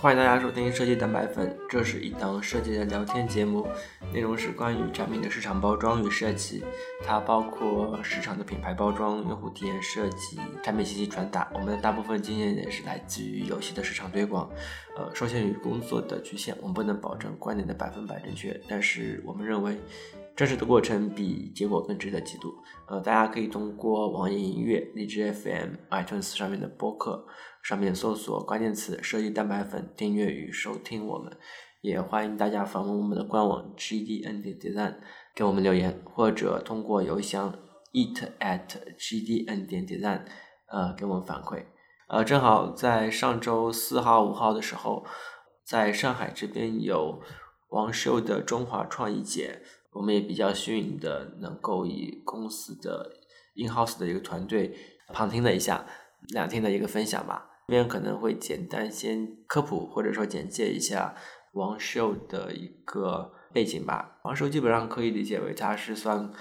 欢迎大家收听设计蛋白粉，这是一档设计的聊天节目，内容是关于产品的市场包装与设计，它包括市场的品牌包装、用户体验设计、产品信息传达。我们的大部分经验也是来自于游戏的市场推广。呃，受限于工作的局限，我们不能保证观点的百分百正确，但是我们认为。真实的过程比结果更值得记录。呃，大家可以通过网易音乐、荔枝 FM、iTunes 上面的播客上面搜索关键词“设计蛋白粉”，订阅与收听我们。也欢迎大家访问我们的官网 gdn 点 design 给我们留言，或者通过邮箱 eat at gdn 点 design 呃给我们反馈。呃，正好在上周四号、五号的时候，在上海这边有王秀的中华创意节。我们也比较幸运的能够以公司的 in house 的一个团队旁听了一下两天的一个分享吧。这边可能会简单先科普或者说简介一下王秀的一个背景吧。王秀基本上可以理解为他是算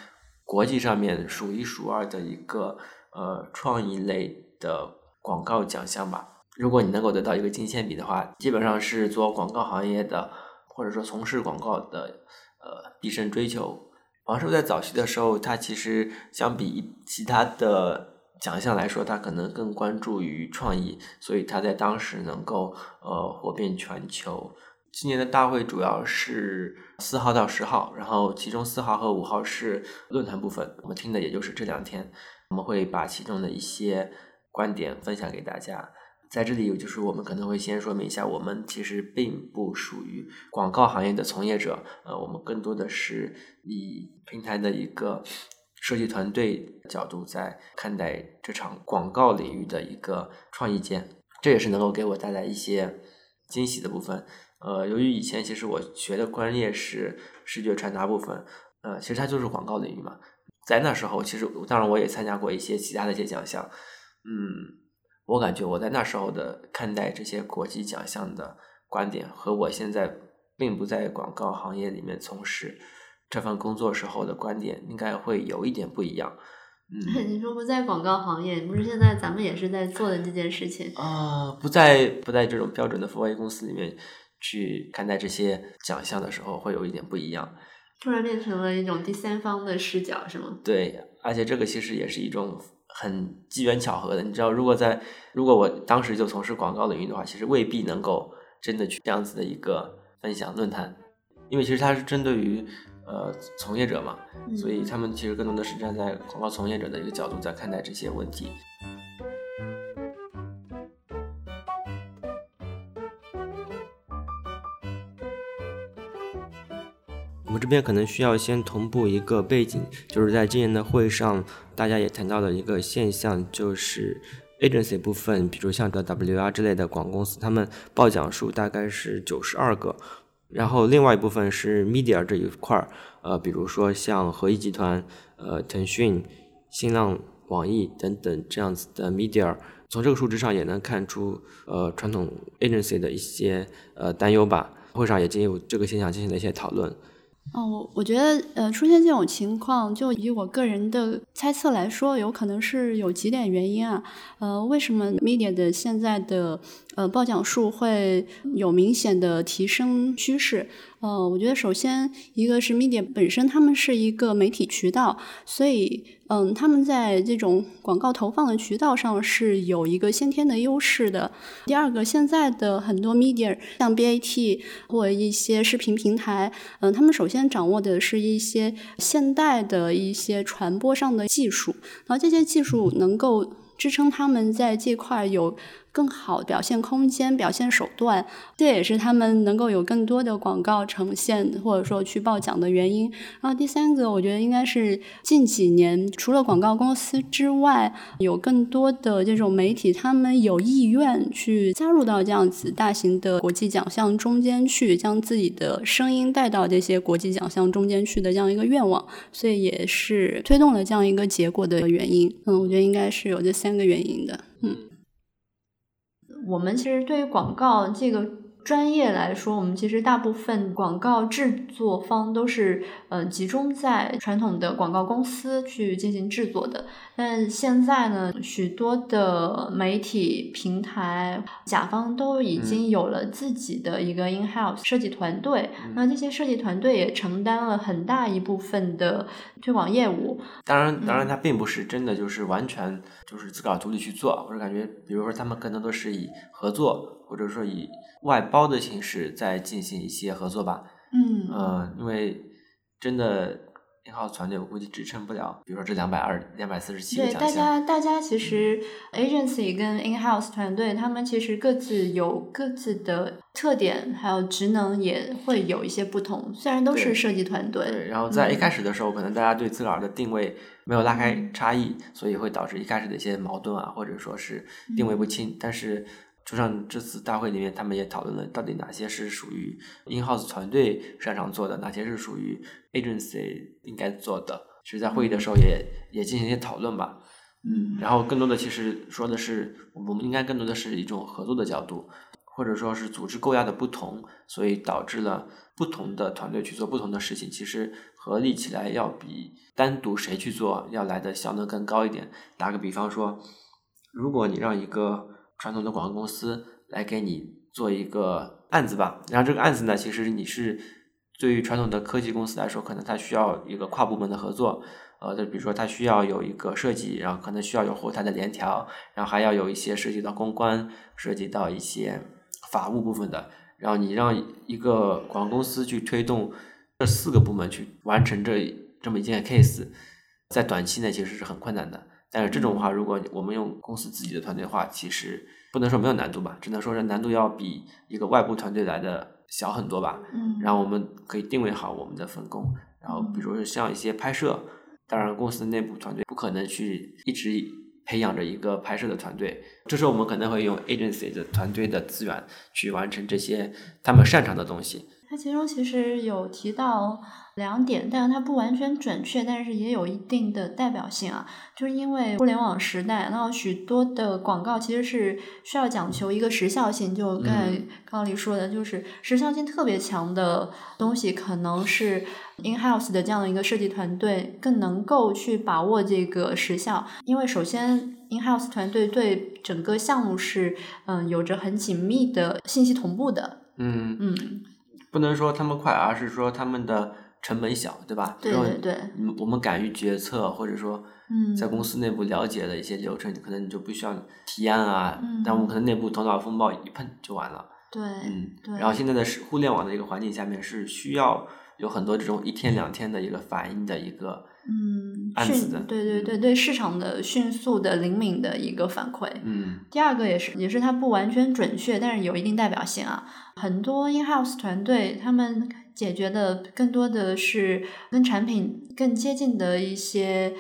国际上面数一数二的一个呃创意类的广告奖项吧。如果你能够得到一个金铅笔的话，基本上是做广告行业的或者说从事广告的。呃，毕生追求。王叔在早期的时候，他其实相比其他的奖项来说，他可能更关注于创意，所以他在当时能够呃火遍全球。今年的大会主要是四号到十号，然后其中四号和五号是论坛部分，我们听的也就是这两天，我们会把其中的一些观点分享给大家。在这里，就是我们可能会先说明一下，我们其实并不属于广告行业的从业者，呃，我们更多的是以平台的一个设计团队角度在看待这场广告领域的一个创意节，这也是能够给我带来一些惊喜的部分。呃，由于以前其实我学的专业是视觉传达部分，呃，其实它就是广告领域嘛，在那时候，其实当然我也参加过一些其他的一些奖项，嗯。我感觉我在那时候的看待这些国际奖项的观点，和我现在并不在广告行业里面从事这份工作时候的观点，应该会有一点不一样。嗯，你说不在广告行业，不是现在咱们也是在做的这件事情啊？不在不在这种标准的 4A 公司里面去看待这些奖项的时候，会有一点不一样。突然变成了一种第三方的视角，是吗？对，而且这个其实也是一种。很机缘巧合的，你知道，如果在如果我当时就从事广告领域的话，其实未必能够真的去这样子的一个分享论坛，因为其实它是针对于呃从业者嘛，所以他们其实更多的是站在广告从业者的一个角度在看待这些问题。我们这边可能需要先同步一个背景，就是在今年的会上，大家也谈到了一个现象，就是 agency 部分，比如像个 WR 之类的广告公司，他们报奖数大概是九十二个，然后另外一部分是 media 这一块儿，呃，比如说像合一集团、呃，腾讯、新浪、网易等等这样子的 media，从这个数值上也能看出，呃，传统 agency 的一些呃担忧吧。会上也进入这个现象进行了一些讨论。哦，我我觉得，呃，出现这种情况，就以我个人的猜测来说，有可能是有几点原因啊。呃，为什么 media 的现在的呃报奖数会有明显的提升趋势？呃，我觉得首先一个是 media 本身，他们是一个媒体渠道，所以嗯，他们在这种广告投放的渠道上是有一个先天的优势的。第二个，现在的很多 media，像 BAT 或一些视频平台，嗯，他们首先掌握的是一些现代的一些传播上的技术，然后这些技术能够支撑他们在这块有。更好表现空间、表现手段，这也是他们能够有更多的广告呈现，或者说去报奖的原因。然后第三个，我觉得应该是近几年除了广告公司之外，有更多的这种媒体，他们有意愿去加入到这样子大型的国际奖项中间去，将自己的声音带到这些国际奖项中间去的这样一个愿望，所以也是推动了这样一个结果的原因。嗯，我觉得应该是有这三个原因的。我们其实对于广告这个专业来说，我们其实大部分广告制作方都是呃集中在传统的广告公司去进行制作的。但现在呢，许多的媒体平台甲方都已经有了自己的一个 in house 设计团队，那这些设计团队也承担了很大一部分的推广业务。当然，当然，它并不是真的就是完全就是自个儿独立去做，或者感觉，比如说他们更多都是以合作或者说以外包的形式再进行一些合作吧。嗯呃，因为真的。in house 团队我估计支撑不了，比如说这两百二、两百四十七个对，大家大家其实 agency 跟 in house 团队，他们其实各自有各自的特点，还有职能也会有一些不同。虽然都是设计团队，对。然后在一开始的时候，可能大家对自个儿的定位没有拉开差异，所以会导致一开始的一些矛盾啊，或者说是定位不清。但是就像这次大会里面，他们也讨论了到底哪些是属于 in house 团队擅长做的，哪些是属于 agency 应该做的。其实，在会议的时候也也进行一些讨论吧。嗯，然后更多的其实说的是，我们应该更多的是一种合作的角度，或者说是组织构架的不同，所以导致了不同的团队去做不同的事情，其实合力起来要比单独谁去做要来的效能更高一点。打个比方说，如果你让一个传统的广告公司来给你做一个案子吧，然后这个案子呢，其实你是对于传统的科技公司来说，可能它需要一个跨部门的合作，呃，就比如说它需要有一个设计，然后可能需要有后台的联调，然后还要有一些涉及到公关、涉及到一些法务部分的，然后你让一个广告公司去推动这四个部门去完成这这么一件 case，在短期内其实是很困难的。但是这种话，如果我们用公司自己的团队的话，其实不能说没有难度吧，只能说是难度要比一个外部团队来的小很多吧。嗯，然后我们可以定位好我们的分工，然后比如说像一些拍摄，当然公司内部团队不可能去一直培养着一个拍摄的团队，这时候我们可能会用 agency 的团队的资源去完成这些他们擅长的东西。他其中其实有提到两点，但是它不完全准确，但是也有一定的代表性啊。就是因为互联网时代，然后许多的广告其实是需要讲求一个时效性，就刚才刚黎说的，就是时效性特别强的东西，可能是 in house 的这样的一个设计团队更能够去把握这个时效，因为首先 in house 团队对整个项目是嗯有着很紧密的信息同步的，嗯，嗯。不能说他们快，而是说他们的成本小，对吧？对对对。嗯，我们敢于决策，或者说，嗯，在公司内部了解的一些流程，可能你就不需要提案啊。嗯。但我们可能内部头脑风暴一碰就完了。对。嗯。对。然后现在的是互联网的一个环境下面，是需要有很多这种一天两天的一个反应的一个嗯案子的。对对对对，市场的迅速的灵敏的一个反馈。嗯。第二个也是，也是它不完全准确，但是有一定代表性啊。很多 in house 团队，他们解决的更多的是跟产品更接近的一些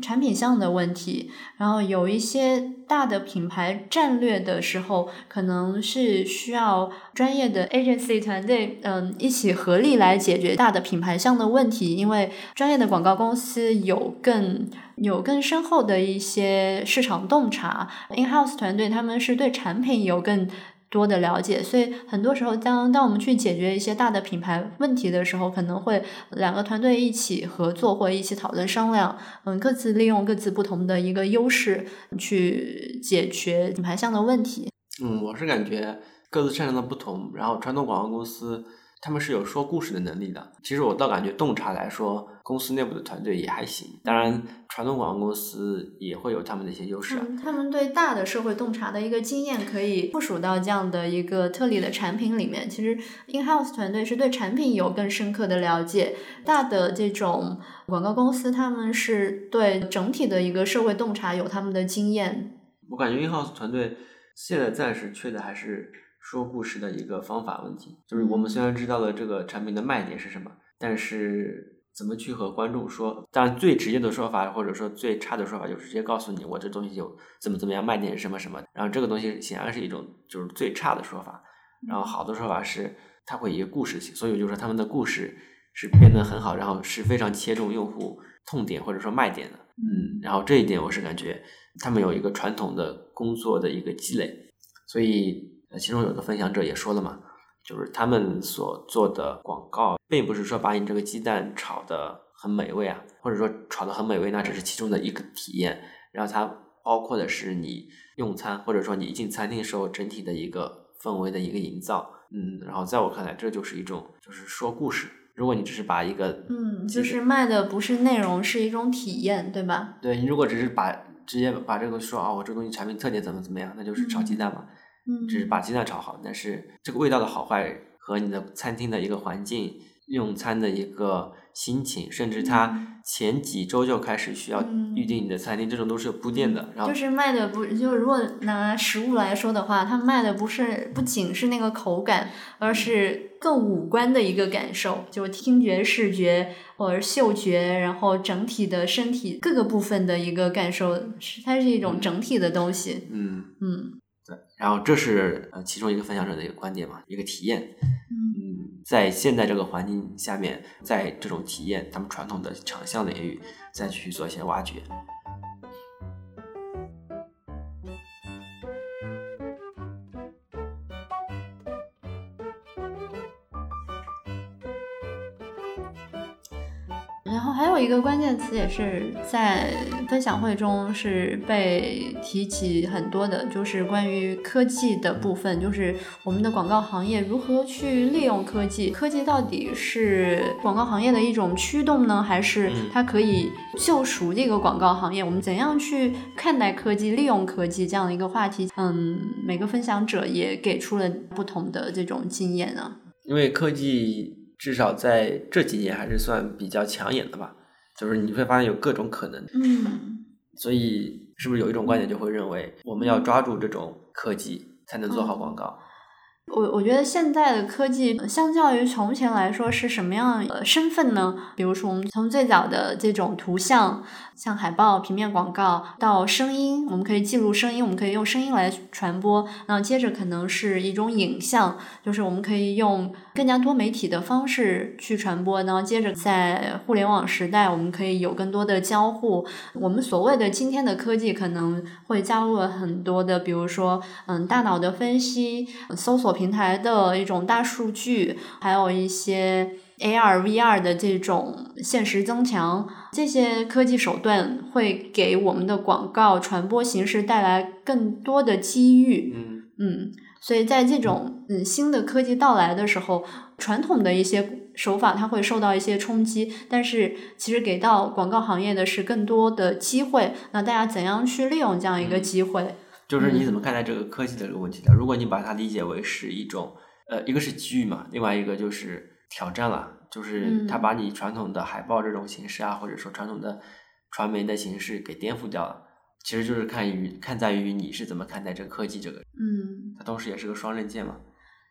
产品项的问题。然后有一些大的品牌战略的时候，可能是需要专业的 agency 团队，嗯，一起合力来解决大的品牌项的问题。因为专业的广告公司有更有更深厚的一些市场洞察，in house 团队他们是对产品有更。多的了解，所以很多时候，当当我们去解决一些大的品牌问题的时候，可能会两个团队一起合作，或者一起讨论商量，嗯，各自利用各自不同的一个优势去解决品牌项的问题。嗯，我是感觉各自擅长的不同，然后传统广告公司他们是有说故事的能力的。其实我倒感觉洞察来说，公司内部的团队也还行。当然，传统广告公司也会有他们的一些优势。嗯，他们对大的社会洞察的一个经验可以部署到这样的一个特例的产品里面。其实，in house 团队是对产品有更深刻的了解，大的这种广告公司他们是对整体的一个社会洞察有他们的经验。我感觉 in house 团队现在暂时缺的还是说故事的一个方法问题。就是我们虽然知道了这个产品的卖点是什么，但是。怎么去和观众说？当然，最直接的说法，或者说最差的说法，就是直接告诉你我这东西有怎么怎么样，卖点是什么什么。然后这个东西显然是一种就是最差的说法。然后好的说法是它会一个故事性，所以就是说他们的故事是编得很好，然后是非常切中用户痛点或者说卖点的。嗯，然后这一点我是感觉他们有一个传统的工作的一个积累。所以其中有个分享者也说了嘛，就是他们所做的广告，并不是说把你这个鸡蛋炒的很美味啊，或者说炒的很美味，那只是其中的一个体验。然后它包括的是你用餐，或者说你一进餐厅时候整体的一个氛围的一个营造。嗯，然后在我看来，这就是一种就是说故事。如果你只是把一个嗯，就是卖的不是内容，是一种体验，对吧？对你如果只是把直接把这个说啊，我这东西产品特点怎么怎么样，那就是炒鸡蛋嘛。嗯，只是把鸡蛋炒好，但是这个味道的好坏和你的餐厅的一个环境、用餐的一个心情，甚至它前几周就开始需要预定你的餐厅，这种都是有铺垫的。然后就是卖的不就如果拿食物来说的话，它卖的不是不仅是那个口感，而是更五官的一个感受，就是听觉、视觉或者嗅觉，然后整体的身体各个部分的一个感受，是它是一种整体的东西。嗯。嗯对，然后这是呃其中一个分享者的一个观点嘛，一个体验。嗯，在现在这个环境下面，在这种体验，咱们传统的长项领域再去做一些挖掘。有一个关键词也是在分享会中是被提起很多的，就是关于科技的部分，就是我们的广告行业如何去利用科技？科技到底是广告行业的一种驱动呢，还是它可以救赎这个广告行业？我们怎样去看待科技、利用科技这样的一个话题？嗯，每个分享者也给出了不同的这种经验啊。因为科技至少在这几年还是算比较抢眼的吧，就是你会发现有各种可能，嗯所以是不是有一种观点就会认为我们要抓住这种科技才能做好广告？我我觉得现在的科技相较于从前来说是什么样的身份呢？比如说，我们从最早的这种图像，像海报、平面广告，到声音，我们可以记录声音，我们可以用声音来传播。然后接着可能是一种影像，就是我们可以用更加多媒体的方式去传播。然后接着在互联网时代，我们可以有更多的交互。我们所谓的今天的科技可能会加入了很多的，比如说，嗯，大脑的分析、搜索。平台的一种大数据，还有一些 AR、VR 的这种现实增强，这些科技手段会给我们的广告传播形式带来更多的机遇。嗯嗯，所以在这种嗯新的科技到来的时候，传统的一些手法它会受到一些冲击，但是其实给到广告行业的是更多的机会。那大家怎样去利用这样一个机会？就是你怎么看待这个科技的这个问题的？如果你把它理解为是一种，呃，一个是机遇嘛，另外一个就是挑战了，就是它把你传统的海报这种形式啊，或者说传统的传媒的形式给颠覆掉了。其实就是看于看在于你是怎么看待这个科技这个，嗯，它同时也是个双刃剑嘛。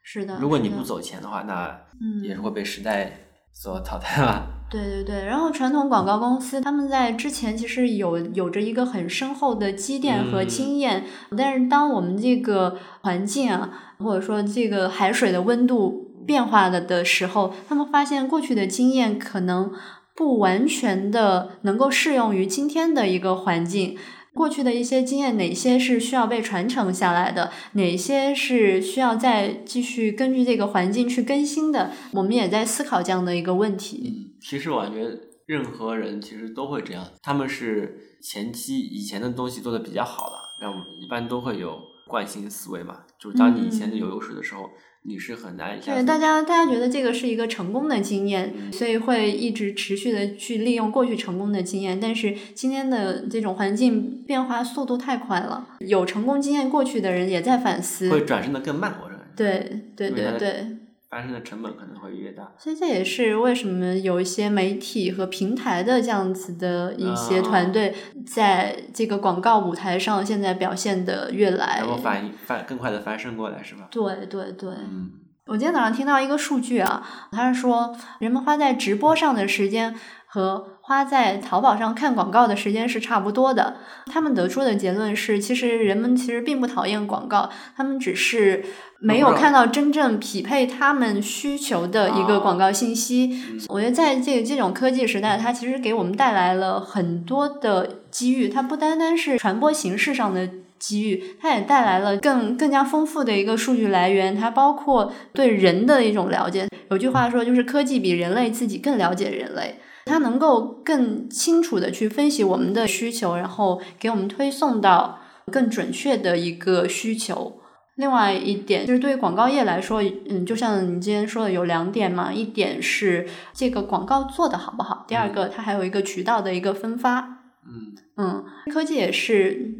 是的。如果你不走前的话，那也是会被时代所淘汰吧。对对对，然后传统广告公司他们在之前其实有有着一个很深厚的积淀和经验，但是当我们这个环境啊，或者说这个海水的温度变化了的时候，他们发现过去的经验可能不完全的能够适用于今天的一个环境。过去的一些经验，哪些是需要被传承下来的？哪些是需要再继续根据这个环境去更新的？我们也在思考这样的一个问题。其实我感觉任何人其实都会这样，他们是前期以前的东西做的比较好了，然后一般都会有惯性思维嘛。就是当你以前有优势的时候，你是很难一下。对，大家大家觉得这个是一个成功的经验，所以会一直持续的去利用过去成功的经验。但是今天的这种环境变化速度太快了，有成功经验过去的人也在反思，会转身的更慢，我认为。对对对对。发生的成本可能会越大，所以这也是为什么有一些媒体和平台的这样子的一些团队，在这个广告舞台上现在表现的越来，然后反应翻更快的翻身过来，是吧？对对对。嗯，我今天早上听到一个数据啊，他是说人们花在直播上的时间和花在淘宝上看广告的时间是差不多的。他们得出的结论是，其实人们其实并不讨厌广告，他们只是。没有看到真正匹配他们需求的一个广告信息，我觉得在这这种科技时代，它其实给我们带来了很多的机遇。它不单单是传播形式上的机遇，它也带来了更更加丰富的一个数据来源，它包括对人的一种了解。有句话说，就是科技比人类自己更了解人类，它能够更清楚的去分析我们的需求，然后给我们推送到更准确的一个需求。另外一点就是对于广告业来说，嗯，就像你今天说的有两点嘛，一点是这个广告做的好不好，第二个它还有一个渠道的一个分发。嗯嗯，科技也是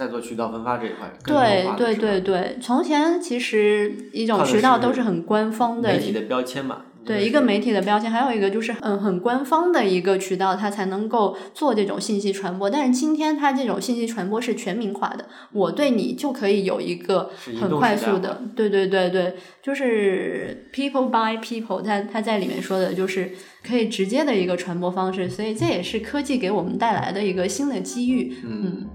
在做渠道分发这一块，对对对对，从前其实一种渠道都是很官方的媒体的标签嘛。对一个媒体的标签，还有一个就是嗯很官方的一个渠道，它才能够做这种信息传播。但是今天它这种信息传播是全民化的，我对你就可以有一个很快速的，对对对对，就是 people by people，它它在里面说的就是可以直接的一个传播方式，所以这也是科技给我们带来的一个新的机遇，嗯。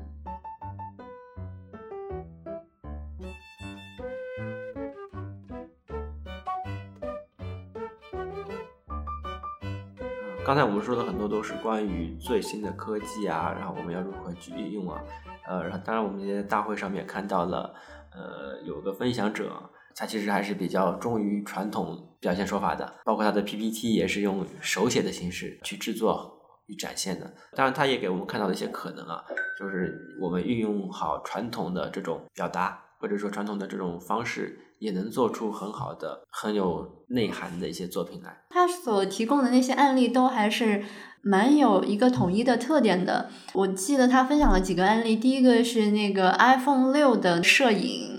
刚才我们说的很多都是关于最新的科技啊，然后我们要如何去应用啊，呃，然后当然我们在大会上面看到了，呃，有个分享者，他其实还是比较忠于传统表现手法的，包括他的 PPT 也是用手写的形式去制作与展现的。当然，他也给我们看到了一些可能啊，就是我们运用好传统的这种表达，或者说传统的这种方式。也能做出很好的、很有内涵的一些作品来。他所提供的那些案例都还是蛮有一个统一的特点的。我记得他分享了几个案例，第一个是那个 iPhone 六的摄影。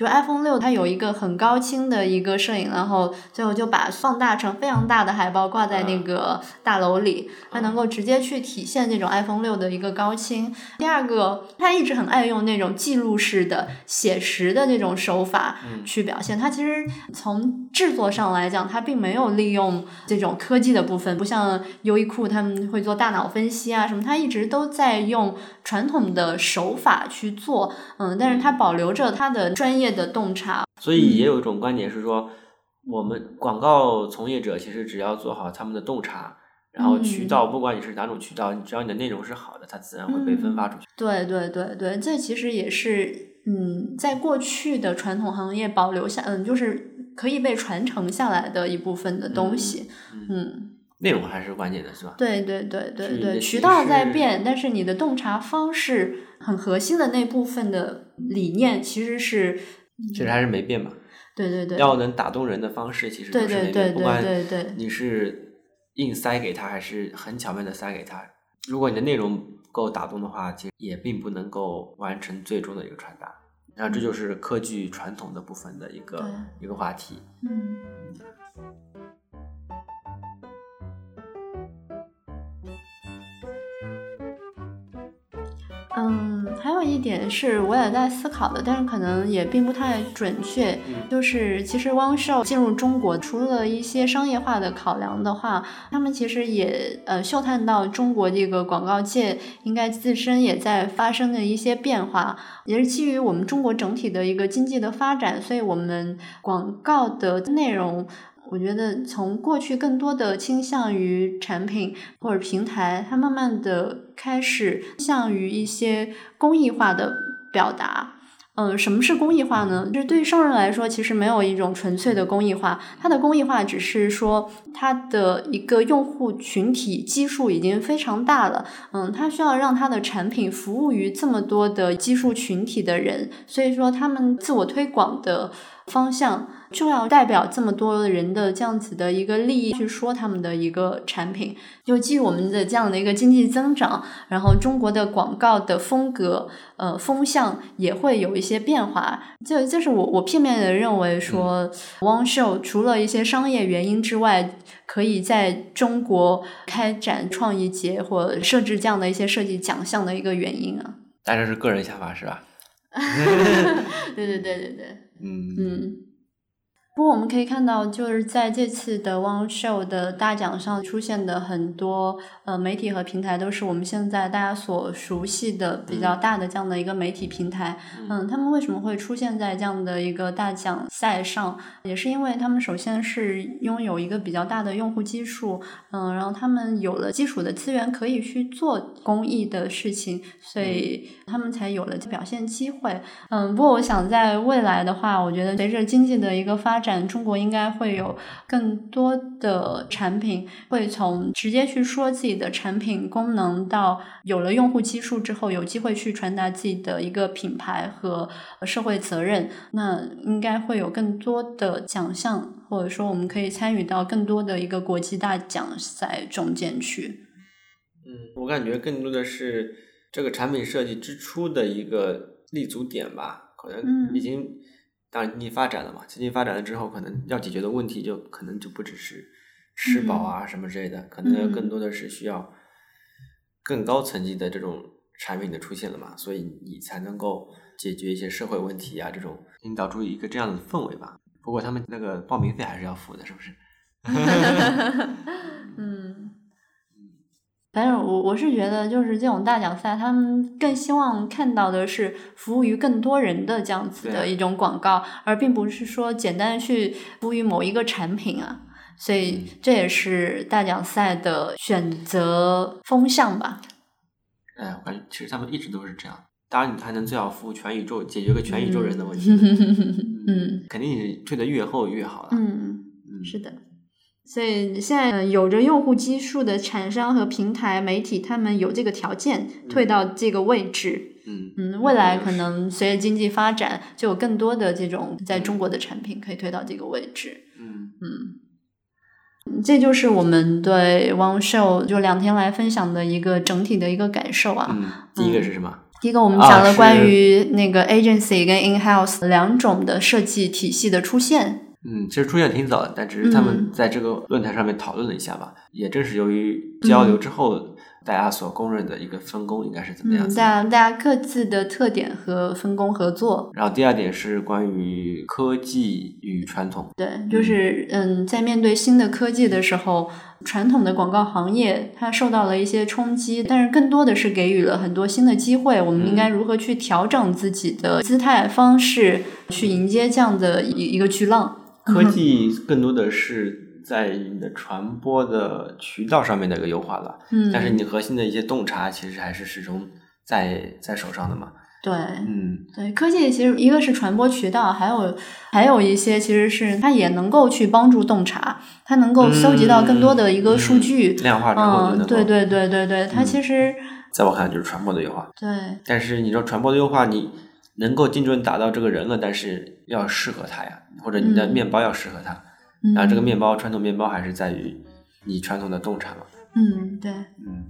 就 iPhone 六，它有一个很高清的一个摄影，然后最后就把放大成非常大的海报挂在那个大楼里，它能够直接去体现这种 iPhone 六的一个高清。第二个，它一直很爱用那种记录式的写实的这种手法去表现。它其实从制作上来讲，它并没有利用这种科技的部分，不像优衣库他们会做大脑分析啊什么，它一直都在用传统的手法去做。嗯，但是它保留着它的专业。的洞察，所以也有一种观点是说，我们广告从业者其实只要做好他们的洞察，然后渠道，不管你是哪种渠道，你只要你的内容是好的，它自然会被分发出去。对对对对，这其实也是嗯，在过去的传统行业保留下，嗯，就是可以被传承下来的一部分的东西。嗯，内容还是关键的，是吧？对对对对对，渠道在变，但是你的洞察方式很核心的那部分的理念其实是。其实还是没变吧。对对对。要能打动人的方式，其实都是那个，不管你是硬塞给他，还是很巧妙的塞给他。如果你的内容够打动的话，其实也并不能够完成最终的一个传达。然后这就是科技传统的部分的一个一个话题。嗯。有一点是我也在思考的，但是可能也并不太准确。就是其实汪秀进入中国，除了一些商业化的考量的话，他们其实也呃嗅探到中国这个广告界应该自身也在发生的一些变化，也是基于我们中国整体的一个经济的发展，所以我们广告的内容。我觉得从过去更多的倾向于产品或者平台，它慢慢的开始向于一些公益化的表达。嗯，什么是公益化呢？就是对于商人来说，其实没有一种纯粹的公益化，它的公益化只是说它的一个用户群体基数已经非常大了。嗯，它需要让它的产品服务于这么多的基数群体的人，所以说他们自我推广的。方向就要代表这么多人的这样子的一个利益去说他们的一个产品，就基于我们的这样的一个经济增长，然后中国的广告的风格呃风向也会有一些变化。这这是我我片面的认为说，汪秀除了一些商业原因之外，可以在中国开展创意节或设置这样的一些设计奖项的一个原因啊。但这是个人想法是吧？对对对对对。嗯，不过我们可以看到，就是在这次的 One Show 的大奖上出现的很多呃媒体和平台，都是我们现在大家所熟悉的比较大的这样的一个媒体平台。嗯，他们为什么会出现在这样的一个大奖赛上？也是因为他们首先是拥有一个比较大的用户基数，嗯，然后他们有了基础的资源可以去做公益的事情，所以他们才有了表现机会。嗯，不过我想在未来的话，我觉得随着经济的一个发展。中国应该会有更多的产品会从直接去说自己的产品功能，到有了用户基数之后，有机会去传达自己的一个品牌和社会责任。那应该会有更多的奖项，或者说我们可以参与到更多的一个国际大奖赛中间去。嗯，我感觉更多的是这个产品设计之初的一个立足点吧，可能已经。当然，经济发展了嘛，经济发展了之后，可能要解决的问题就可能就不只是吃饱啊什么之类的，可能更多的是需要更高层级的这种产品的出现了嘛，所以你才能够解决一些社会问题啊，这种引导出一个这样的氛围吧。不过他们那个报名费还是要付的，是不是？嗯。反正我我是觉得，就是这种大奖赛，他们更希望看到的是服务于更多人的这样子的一种广告，而并不是说简单去服务于某一个产品啊。所以这也是大奖赛的选择风向吧。哎，我感觉其实他们一直都是这样。当然，你还能最好服务全宇宙，解决个全宇宙人的问题。嗯，肯定你推的越厚越好了。嗯嗯，是的。所以现在有着用户基数的厂商和平台媒体，他们有这个条件退到这个位置。嗯嗯，未来可能随着经济发展，就有更多的这种在中国的产品可以推到这个位置。嗯嗯，这就是我们对 One Show 就两天来分享的一个整体的一个感受啊。嗯，第一个是什么？第一个我们讲了关于那个 agency 跟 in house 两种的设计体系的出现。嗯，其实出现挺早的，但只是他们在这个论坛上面讨论了一下吧。也正是由于交流之后，大家所公认的一个分工应该是怎么样子？大家大家各自的特点和分工合作。然后第二点是关于科技与传统。对，就是嗯，在面对新的科技的时候，传统的广告行业它受到了一些冲击，但是更多的是给予了很多新的机会。我们应该如何去调整自己的姿态方式，去迎接这样的一一个巨浪？科技更多的是在你的传播的渠道上面的一个优化了，嗯，但是你核心的一些洞察其实还是始终在在手上的嘛。对，嗯，对，科技其实一个是传播渠道，还有还有一些其实是它也能够去帮助洞察，它能够搜集到更多的一个数据，量化之后嗯，对对对对对，它其实。在我看来就是传播的优化。对，但是你说传播的优化，你能够精准打到这个人了，但是要适合他呀。或者你的面包要适合他，然后这个面包传统面包还是在于你传统的洞察嘛。嗯，对，嗯，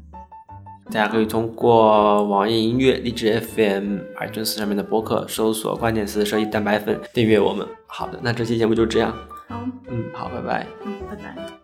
大家可以通过网易音乐、荔枝 FM、iTunes 上面的播客搜索关键词“设计蛋白粉”订阅我们。好的，那这期节目就这样。好，嗯，好，拜拜。嗯，拜拜。